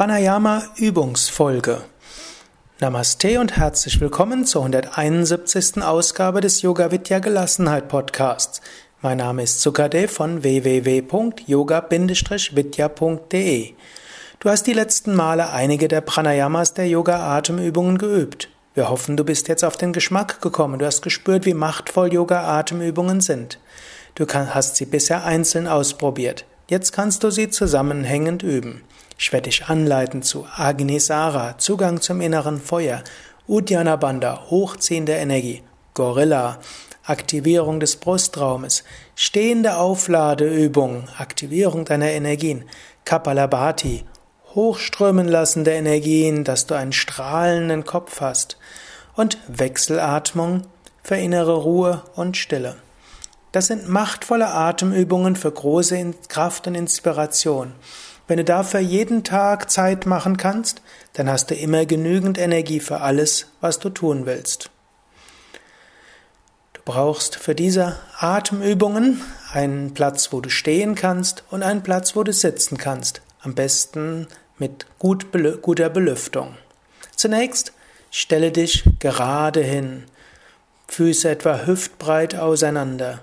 Pranayama Übungsfolge. Namaste und herzlich willkommen zur 171. Ausgabe des Yoga Vidya Gelassenheit Podcasts. Mein Name ist Sukadev von www.yoga-vidya.de. Du hast die letzten Male einige der Pranayamas der Yoga Atemübungen geübt. Wir hoffen, du bist jetzt auf den Geschmack gekommen. Du hast gespürt, wie machtvoll Yoga Atemübungen sind. Du hast sie bisher einzeln ausprobiert. Jetzt kannst du sie zusammenhängend üben. Ich werde dich anleiten zu Agnisara, Zugang zum inneren Feuer, Uddiyana Bandha, Hochziehen der Energie, Gorilla, Aktivierung des Brustraumes, stehende Aufladeübung, Aktivierung deiner Energien, Kapalabhati, Hochströmen lassen der Energien, dass du einen strahlenden Kopf hast und Wechselatmung für innere Ruhe und Stille. Das sind machtvolle Atemübungen für große Kraft und Inspiration. Wenn du dafür jeden Tag Zeit machen kannst, dann hast du immer genügend Energie für alles, was du tun willst. Du brauchst für diese Atemübungen einen Platz, wo du stehen kannst und einen Platz, wo du sitzen kannst. Am besten mit gut, guter Belüftung. Zunächst stelle dich gerade hin, Füße etwa hüftbreit auseinander.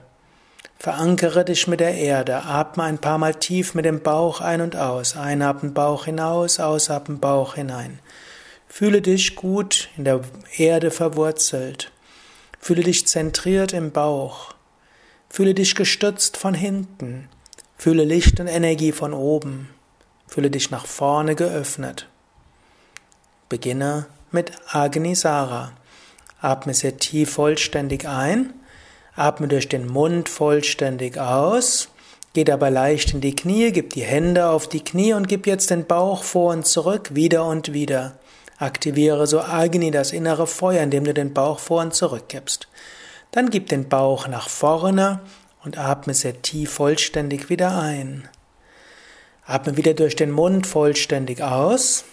Verankere dich mit der Erde, atme ein paar Mal tief mit dem Bauch ein und aus, einatmen Bauch hinaus, ausatmen Bauch hinein. Fühle dich gut in der Erde verwurzelt. Fühle dich zentriert im Bauch. Fühle dich gestützt von hinten. Fühle Licht und Energie von oben. Fühle dich nach vorne geöffnet. Beginne mit Agnisara. Atme sehr tief vollständig ein Atme durch den Mund vollständig aus. Geh dabei leicht in die Knie, gib die Hände auf die Knie und gib jetzt den Bauch vor und zurück, wieder und wieder. Aktiviere so Agni, das innere Feuer, indem du den Bauch vor und zurück gibst. Dann gib den Bauch nach vorne und atme sehr tief vollständig wieder ein. Atme wieder durch den Mund vollständig aus.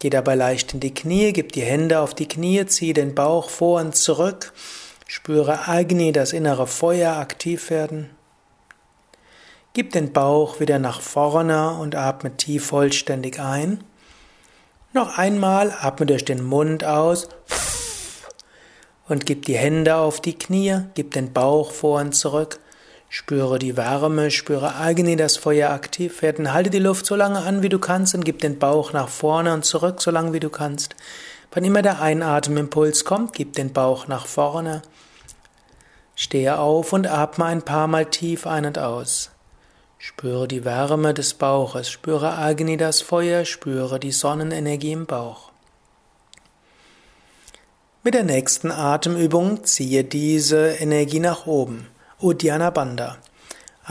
Geh dabei leicht in die Knie, gib die Hände auf die Knie, zieh den Bauch vor und zurück Spüre Agni, das innere Feuer, aktiv werden. Gib den Bauch wieder nach vorne und atme tief vollständig ein. Noch einmal atme durch den Mund aus und gib die Hände auf die Knie, gib den Bauch vor und zurück. Spüre die Wärme, spüre Agni, das Feuer aktiv werden. Halte die Luft so lange an, wie du kannst und gib den Bauch nach vorne und zurück, so lange wie du kannst. Wann immer der Einatemimpuls kommt, gib den Bauch nach vorne. Stehe auf und atme ein paar Mal tief ein und aus. Spüre die Wärme des Bauches, spüre Agni das Feuer, spüre die Sonnenenergie im Bauch. Mit der nächsten Atemübung ziehe diese Energie nach oben. Uddiyana Bandha.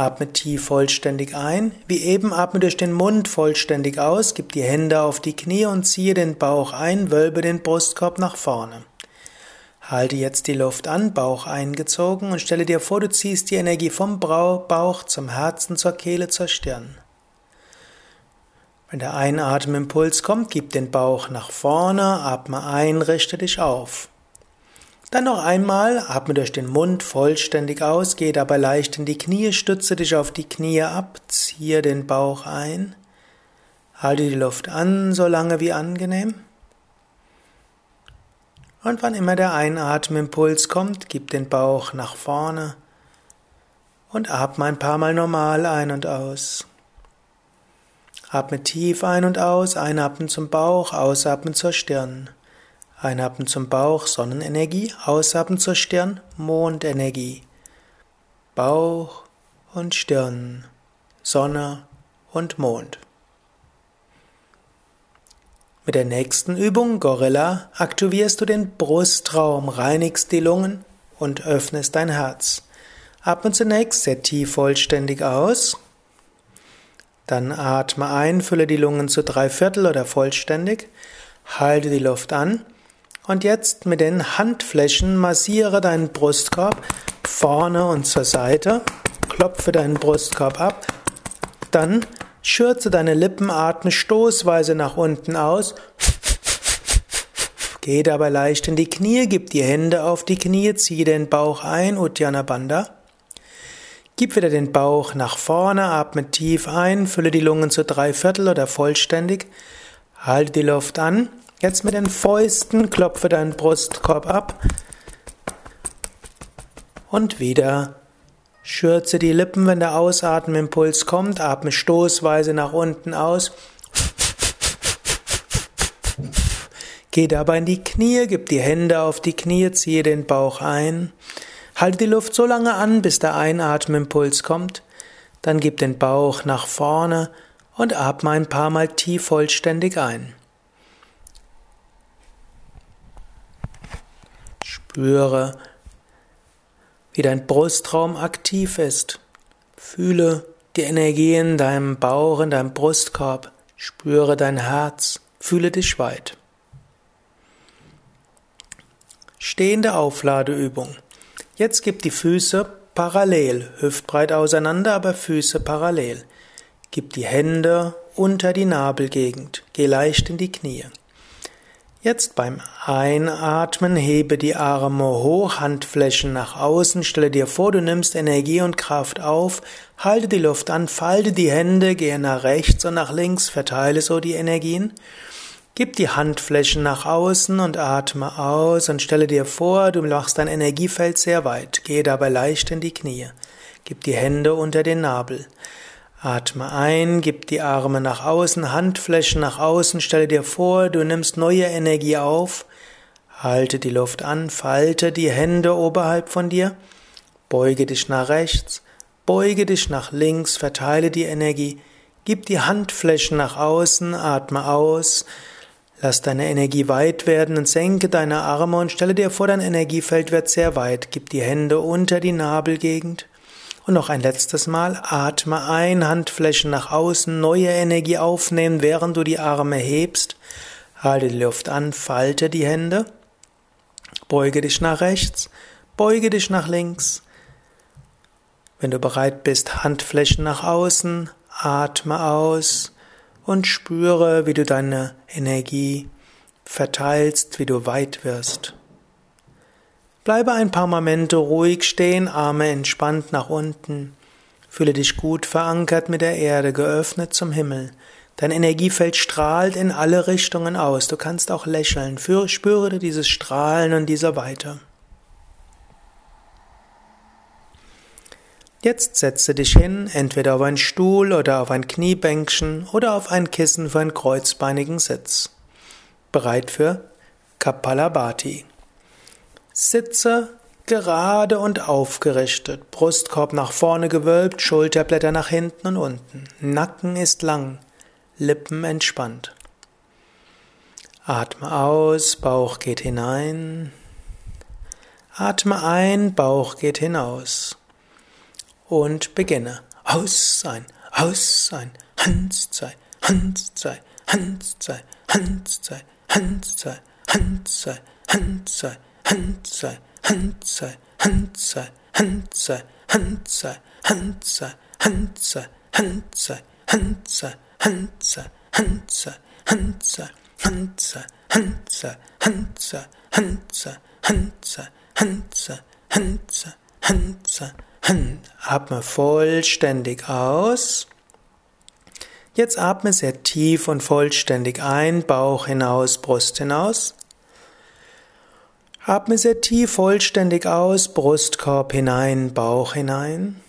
Atme tief vollständig ein. Wie eben atme durch den Mund vollständig aus, gib die Hände auf die Knie und ziehe den Bauch ein, wölbe den Brustkorb nach vorne. Halte jetzt die Luft an, Bauch eingezogen und stelle dir vor, du ziehst die Energie vom Bauch zum Herzen, zur Kehle, zur Stirn. Wenn der Einatemimpuls kommt, gib den Bauch nach vorne, atme ein, richte dich auf. Dann noch einmal, atme durch den Mund vollständig aus, geh dabei leicht in die Knie, stütze dich auf die Knie ab, ziehe den Bauch ein, halte die Luft an, so lange wie angenehm. Und wann immer der Einatemimpuls kommt, gib den Bauch nach vorne und atme ein paar Mal normal ein und aus. Atme tief ein und aus, einatmen zum Bauch, ausatmen zur Stirn. Einatmen zum Bauch, Sonnenenergie, ausatmen zur Stirn, Mondenergie. Bauch und Stirn, Sonne und Mond. Mit der nächsten Übung, Gorilla, aktivierst du den Brustraum, reinigst die Lungen und öffnest dein Herz. Atme zunächst sehr tief vollständig aus. Dann atme ein, fülle die Lungen zu drei Viertel oder vollständig. Halte die Luft an. Und jetzt mit den Handflächen massiere deinen Brustkorb vorne und zur Seite. Klopfe deinen Brustkorb ab. Dann Schürze deine Lippen, atme stoßweise nach unten aus. Geh dabei leicht in die Knie, gib die Hände auf die Knie, ziehe den Bauch ein, Uddiyana Bandha. Gib wieder den Bauch nach vorne, atme tief ein, fülle die Lungen zu drei Viertel oder vollständig. Halte die Luft an. Jetzt mit den Fäusten klopfe deinen Brustkorb ab. Und wieder schürze die Lippen, wenn der Ausatmimpuls kommt. Atme stoßweise nach unten aus. Geh dabei in die Knie, gib die Hände auf die Knie, ziehe den Bauch ein. Halte die Luft so lange an, bis der Einatmimpuls kommt. Dann gib den Bauch nach vorne und atme ein paar Mal tief vollständig ein. Spüre, wie dein Brustraum aktiv ist. Fühle die Energie in deinem Bauch, in deinem Brustkorb. Spüre dein Herz. Fühle dich weit. Stehende Aufladeübung. Jetzt gib die Füße parallel, hüftbreit auseinander, aber Füße parallel. Gib die Hände unter die Nabelgegend, geh leicht in die Knie. Jetzt beim Einatmen hebe die Arme hoch, Handflächen nach außen, stelle dir vor, du nimmst Energie und Kraft auf, halte die Luft an, falte die Hände, gehe nach rechts und nach links, verteile so die Energien. Gib die Handflächen nach außen und atme aus und stelle dir vor, du machst dein Energiefeld sehr weit. Gehe dabei leicht in die Knie. Gib die Hände unter den Nabel. Atme ein, gib die Arme nach außen, Handflächen nach außen, stelle dir vor, du nimmst neue Energie auf. Halte die Luft an, falte die Hände oberhalb von dir. Beuge dich nach rechts, beuge dich nach links, verteile die Energie. Gib die Handflächen nach außen, atme aus. Lass deine Energie weit werden und senke deine Arme und stelle dir vor, dein Energiefeld wird sehr weit. Gib die Hände unter die Nabelgegend. Und noch ein letztes Mal, atme ein, Handflächen nach außen, neue Energie aufnehmen, während du die Arme hebst. Halte die Luft an, falte die Hände. Beuge dich nach rechts, beuge dich nach links. Wenn du bereit bist, Handflächen nach außen, atme aus und spüre, wie du deine Energie verteilst, wie du weit wirst. Bleibe ein paar Momente ruhig stehen, Arme entspannt nach unten. Fühle dich gut verankert mit der Erde, geöffnet zum Himmel. Dein Energiefeld strahlt in alle Richtungen aus. Du kannst auch lächeln. Spüre dieses Strahlen und diese Weite. Jetzt setze dich hin, entweder auf einen Stuhl oder auf ein Kniebänkchen oder auf ein Kissen für einen kreuzbeinigen Sitz. Bereit für Kapalabhati. Sitze gerade und aufgerichtet, Brustkorb nach vorne gewölbt, Schulterblätter nach hinten und unten. Nacken ist lang, Lippen entspannt. Atme aus, Bauch geht hinein. Atme ein, Bauch geht hinaus und beginne. Aus sein, aus sein, Hans sei, Hans sei, Hans sei, Hans sei, Hans sei, Hans sei, Hans sei, Hans sei, Sei, Hans sei, Hans sei, Hans sei, Hans sei, Hans sei, Hans sei, Hans sei, Hans sei, Hans sei, Hans sei, Atme vollständig aus. Jetzt atme sehr tief und vollständig ein, Bauch hinaus, Brust hinaus. Atme sehr tief vollständig aus, Brustkorb hinein, Bauch hinein.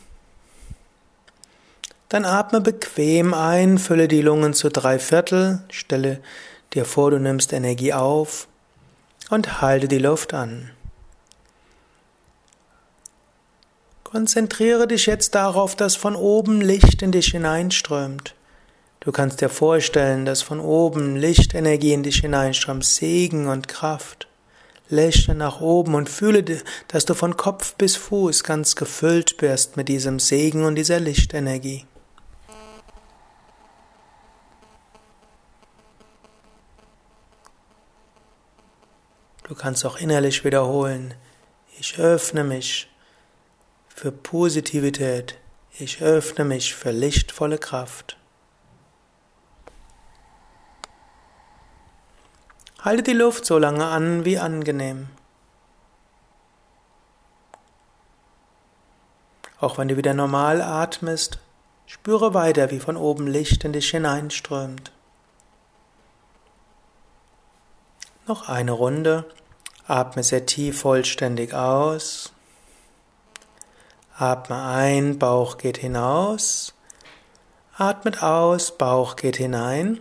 Dann atme bequem ein, fülle die Lungen zu drei Viertel, stelle dir vor, du nimmst Energie auf und halte die Luft an. Konzentriere dich jetzt darauf, dass von oben Licht in dich hineinströmt. Du kannst dir vorstellen, dass von oben Lichtenergie in dich hineinströmt, Segen und Kraft. Lächle nach oben und fühle, dass du von Kopf bis Fuß ganz gefüllt wirst mit diesem Segen und dieser Lichtenergie. Du kannst auch innerlich wiederholen, ich öffne mich für Positivität. Ich öffne mich für lichtvolle Kraft. Halte die Luft so lange an wie angenehm. Auch wenn du wieder normal atmest, spüre weiter, wie von oben Licht in dich hineinströmt. Noch eine Runde. Atme sehr tief vollständig aus. Atme ein, Bauch geht hinaus. Atmet aus, Bauch geht hinein.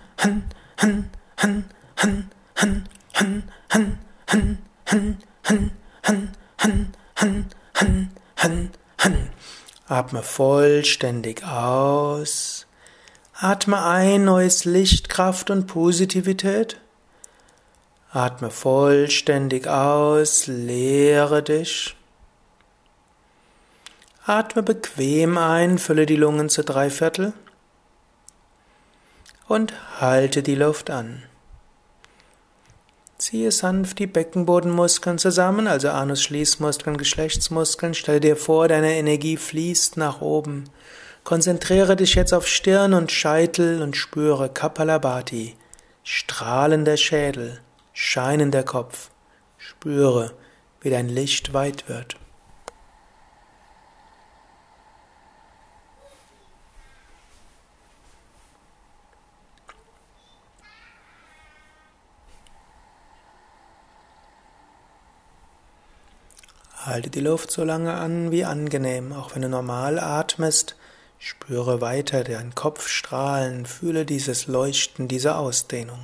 Han, Han, Han, Han, Han, Han, Han, Han, Han, Han, Han, Han, Han, Han, Han. Atme vollständig aus. Atme ein neues Licht, Kraft und Positivität. Atme vollständig aus, leere dich. Atme bequem ein, fülle die Lungen zu drei Viertel und halte die Luft an. Ziehe sanft die Beckenbodenmuskeln zusammen, also Anus-Schließmuskeln, Geschlechtsmuskeln. Stell dir vor, deine Energie fließt nach oben. Konzentriere dich jetzt auf Stirn und Scheitel und spüre Kapalabhati, strahlender Schädel, scheinender Kopf. Spüre, wie dein Licht weit wird. Halte die Luft so lange an wie angenehm, auch wenn du normal atmest. Spüre weiter deinen Kopf strahlen, fühle dieses Leuchten, diese Ausdehnung.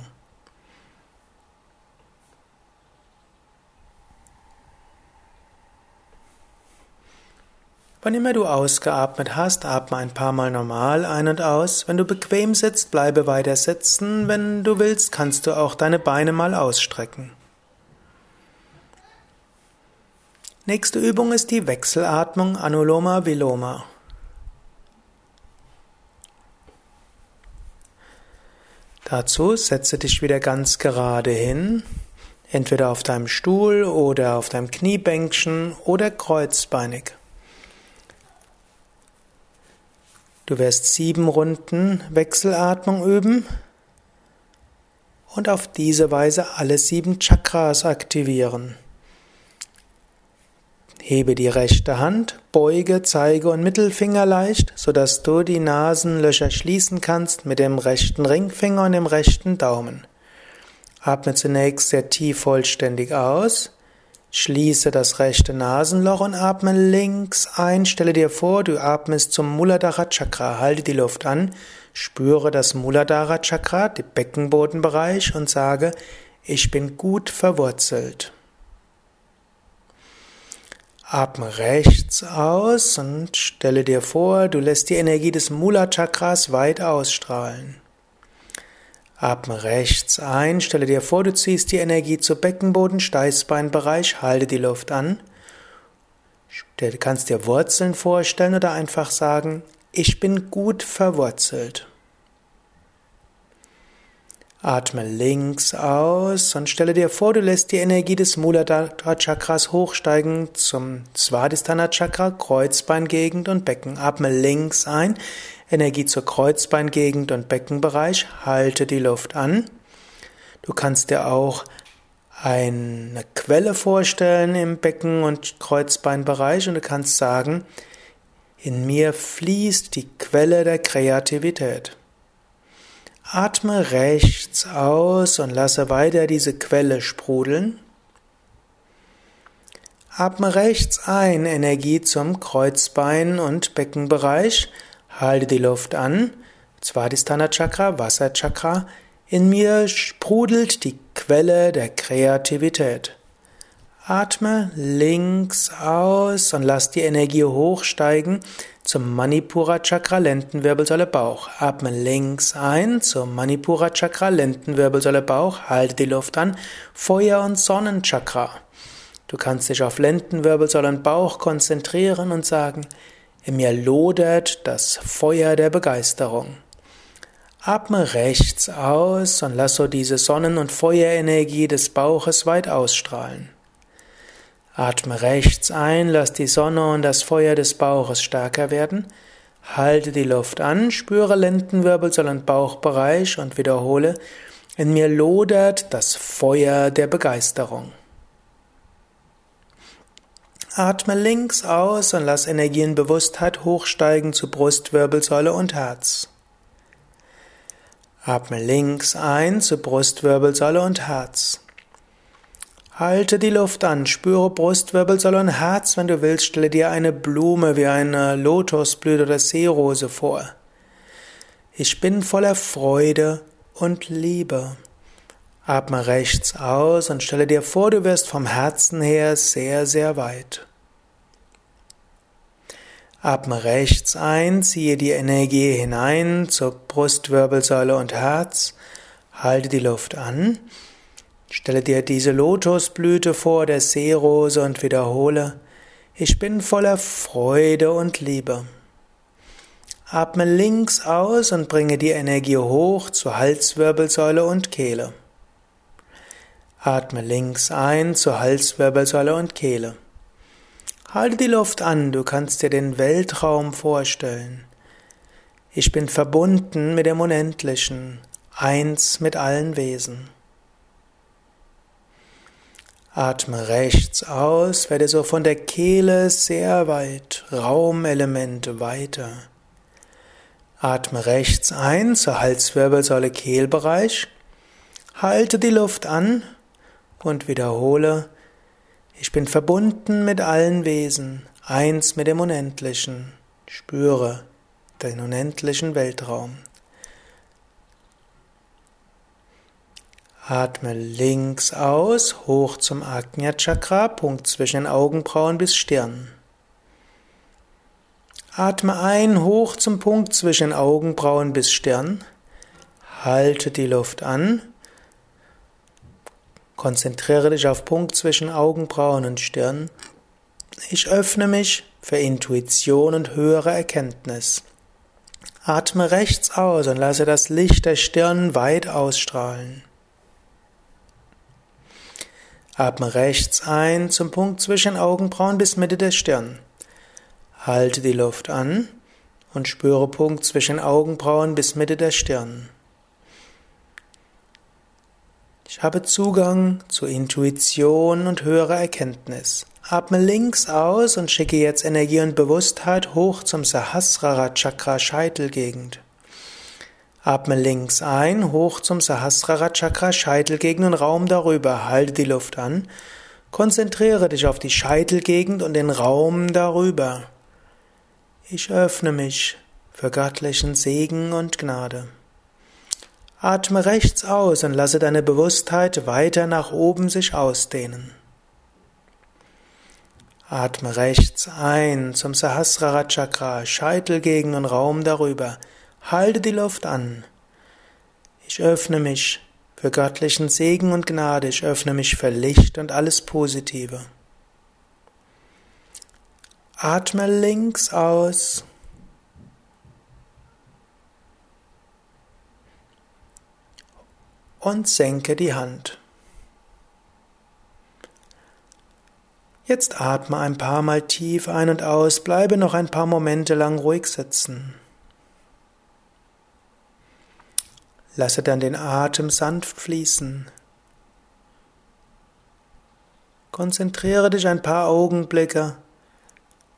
Wann immer du ausgeatmet hast, atme ein paar Mal normal ein und aus. Wenn du bequem sitzt, bleibe weiter sitzen. Wenn du willst, kannst du auch deine Beine mal ausstrecken. Nächste Übung ist die Wechselatmung Anuloma Viloma. Dazu setze dich wieder ganz gerade hin, entweder auf deinem Stuhl oder auf deinem Kniebänkchen oder kreuzbeinig. Du wirst sieben Runden Wechselatmung üben und auf diese Weise alle sieben Chakras aktivieren. Hebe die rechte Hand, beuge Zeige und Mittelfinger leicht, sodass du die Nasenlöcher schließen kannst mit dem rechten Ringfinger und dem rechten Daumen. Atme zunächst sehr tief vollständig aus. Schließe das rechte Nasenloch und atme links ein. Stelle dir vor, du atmest zum Muladhara Chakra. Halte die Luft an, spüre das Muladhara Chakra, den Beckenbodenbereich und sage, ich bin gut verwurzelt. Atme rechts aus und stelle dir vor, du lässt die Energie des Mula Chakras weit ausstrahlen. Atme rechts ein, stelle dir vor, du ziehst die Energie zu Beckenboden, Steißbeinbereich, halte die Luft an. Du kannst dir Wurzeln vorstellen oder einfach sagen, ich bin gut verwurzelt. Atme links aus und stelle dir vor, du lässt die Energie des Muladhara Chakras hochsteigen zum Svadhisthana Chakra, Kreuzbeingegend und Becken. Atme links ein, Energie zur Kreuzbeingegend und Beckenbereich, halte die Luft an. Du kannst dir auch eine Quelle vorstellen im Becken- und Kreuzbeinbereich und du kannst sagen, in mir fließt die Quelle der Kreativität. Atme rechts aus und lasse weiter diese Quelle sprudeln. Atme rechts ein, Energie zum Kreuzbein und Beckenbereich. Halte die Luft an. Svadhisthana Chakra, Wasserchakra. In mir sprudelt die Quelle der Kreativität. Atme links aus und lass die Energie hochsteigen zum Manipura Chakra, Lendenwirbelsäule, Bauch. Atme links ein zum Manipura Chakra, Lendenwirbelsäule, Bauch. Halte die Luft an. Feuer- und Sonnenchakra. Du kannst dich auf Lendenwirbelsäule und Bauch konzentrieren und sagen, in mir lodert das Feuer der Begeisterung. Atme rechts aus und lass so diese Sonnen- und Feuerenergie des Bauches weit ausstrahlen. Atme rechts ein, lass die Sonne und das Feuer des Bauches stärker werden. Halte die Luft an, spüre Lendenwirbelsäule und Bauchbereich und wiederhole, in mir lodert das Feuer der Begeisterung. Atme links aus und lass Energie und Bewusstheit hochsteigen zu Brustwirbelsäule und Herz. Atme links ein zu Brustwirbelsäule und Herz. Halte die Luft an, spüre Brustwirbelsäule und Herz. Wenn du willst, stelle dir eine Blume wie eine Lotusblüte oder Seerose vor. Ich bin voller Freude und Liebe. Atme rechts aus und stelle dir vor, du wirst vom Herzen her sehr, sehr weit. Atme rechts ein, ziehe die Energie hinein zur Brustwirbelsäule und Herz, halte die Luft an, stelle dir diese Lotusblüte vor, der Seerose und wiederhole, ich bin voller Freude und Liebe. Atme links aus und bringe die Energie hoch zur Halswirbelsäule und Kehle. Atme links ein zur Halswirbelsäule und Kehle. Halte die Luft an, du kannst dir den Weltraum vorstellen. Ich bin verbunden mit dem Unendlichen, eins mit allen Wesen. Atme rechts aus, werde so von der Kehle sehr weit, Raumelemente weiter. Atme rechts ein zur Halswirbelsäule Kehlbereich. Halte die Luft an und wiederhole, ich bin verbunden mit allen Wesen, eins mit dem Unendlichen. Spüre den unendlichen Weltraum. Atme links aus, hoch zum Ajna Chakra, Punkt zwischen den Augenbrauen bis Stirn. Atme ein, hoch zum Punkt zwischen Augenbrauen bis Stirn. Halte die Luft an. Konzentriere dich auf Punkt zwischen Augenbrauen und Stirn. Ich öffne mich für Intuition und höhere Erkenntnis. Atme rechts aus und lasse das Licht der Stirn weit ausstrahlen. Atme rechts ein zum Punkt zwischen Augenbrauen bis Mitte der Stirn. Halte die Luft an und spüre Punkt zwischen Augenbrauen bis Mitte der Stirn. Ich habe Zugang zu Intuition und höherer Erkenntnis. Atme links aus und schicke jetzt Energie und Bewusstheit hoch zum Sahasrara Chakra Scheitelgegend. Atme links ein, hoch zum Sahasrara Chakra Scheitelgegend und Raum darüber. Halte die Luft an. Konzentriere dich auf die Scheitelgegend und den Raum darüber. Ich öffne mich für göttlichen Segen und Gnade. Atme rechts aus und lasse deine Bewusstheit weiter nach oben sich ausdehnen. Atme rechts ein zum Sahasrara Chakra, Scheitelgegend und Raum darüber. Halte die Luft an. Ich öffne mich für göttlichen Segen und Gnade. Ich öffne mich für Licht und alles Positive. Atme links aus. Und senke die Hand. Jetzt atme ein paar Mal tief ein und aus, bleibe noch ein paar Momente lang ruhig sitzen. Lasse dann den Atem sanft fließen. Konzentriere dich ein paar Augenblicke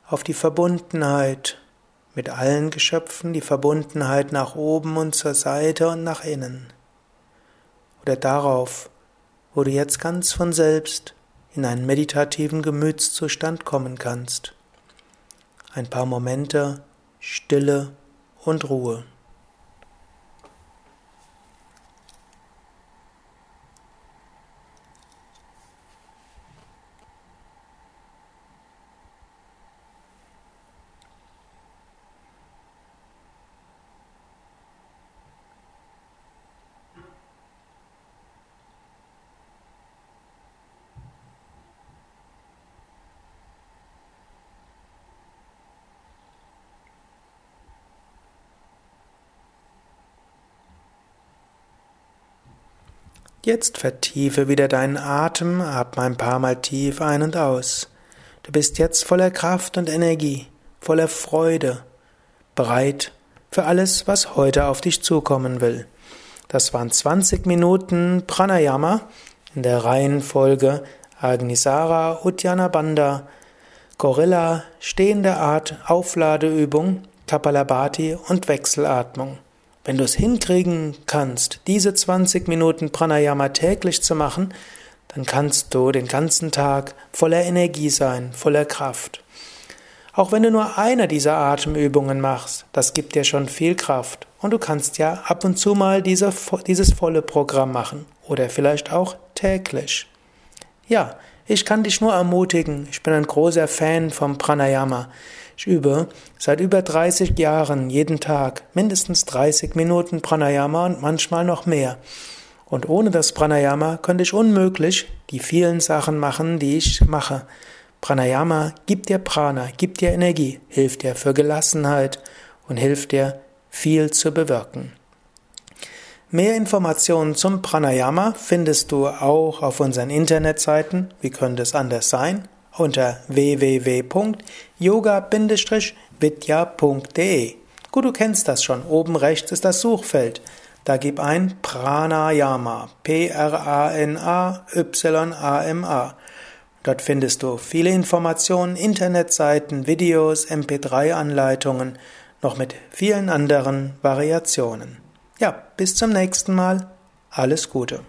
auf die Verbundenheit mit allen Geschöpfen, die Verbundenheit nach oben und zur Seite und nach innen. Oder darauf, wo du jetzt ganz von selbst in einen meditativen Gemütszustand kommen kannst. Ein paar Momente Stille und Ruhe. Jetzt vertiefe wieder deinen Atem, atme ein paar Mal tief ein und aus. Du bist jetzt voller Kraft und Energie, voller Freude, bereit für alles, was heute auf dich zukommen will. Das waren 20 Minuten Pranayama in der Reihenfolge Agnisara, Uddiyana Bandha, Gorilla, stehende Art, Aufladeübung, Kapalabhati und Wechselatmung. Wenn du es hinkriegen kannst, diese 20 Minuten Pranayama täglich zu machen, dann kannst du den ganzen Tag voller Energie sein, voller Kraft. Auch wenn du nur eine dieser Atemübungen machst, das gibt dir schon viel Kraft. Und du kannst ja ab und zu mal diese, dieses volle Programm machen oder vielleicht auch täglich. Ja, ich kann dich nur ermutigen. Ich bin ein großer Fan vom Pranayama. Ich übe seit über 30 Jahren jeden Tag mindestens 30 Minuten Pranayama und manchmal noch mehr. Und ohne das Pranayama könnte ich unmöglich die vielen Sachen machen, die ich mache. Pranayama gibt dir Prana, gibt dir Energie, hilft dir für Gelassenheit und hilft dir viel zu bewirken. Mehr Informationen zum Pranayama findest du auch auf unseren Internetseiten. Wie könnte es anders sein? Unter www.yoga-vidya.de. Gut, du kennst das schon. Oben rechts ist das Suchfeld. Da gib ein Pranayama. P-R-A-N-A-Y-A-M-A. Dort findest du viele Informationen, Internetseiten, Videos, MP3-Anleitungen, noch mit vielen anderen Variationen. Ja, bis zum nächsten Mal. Alles Gute.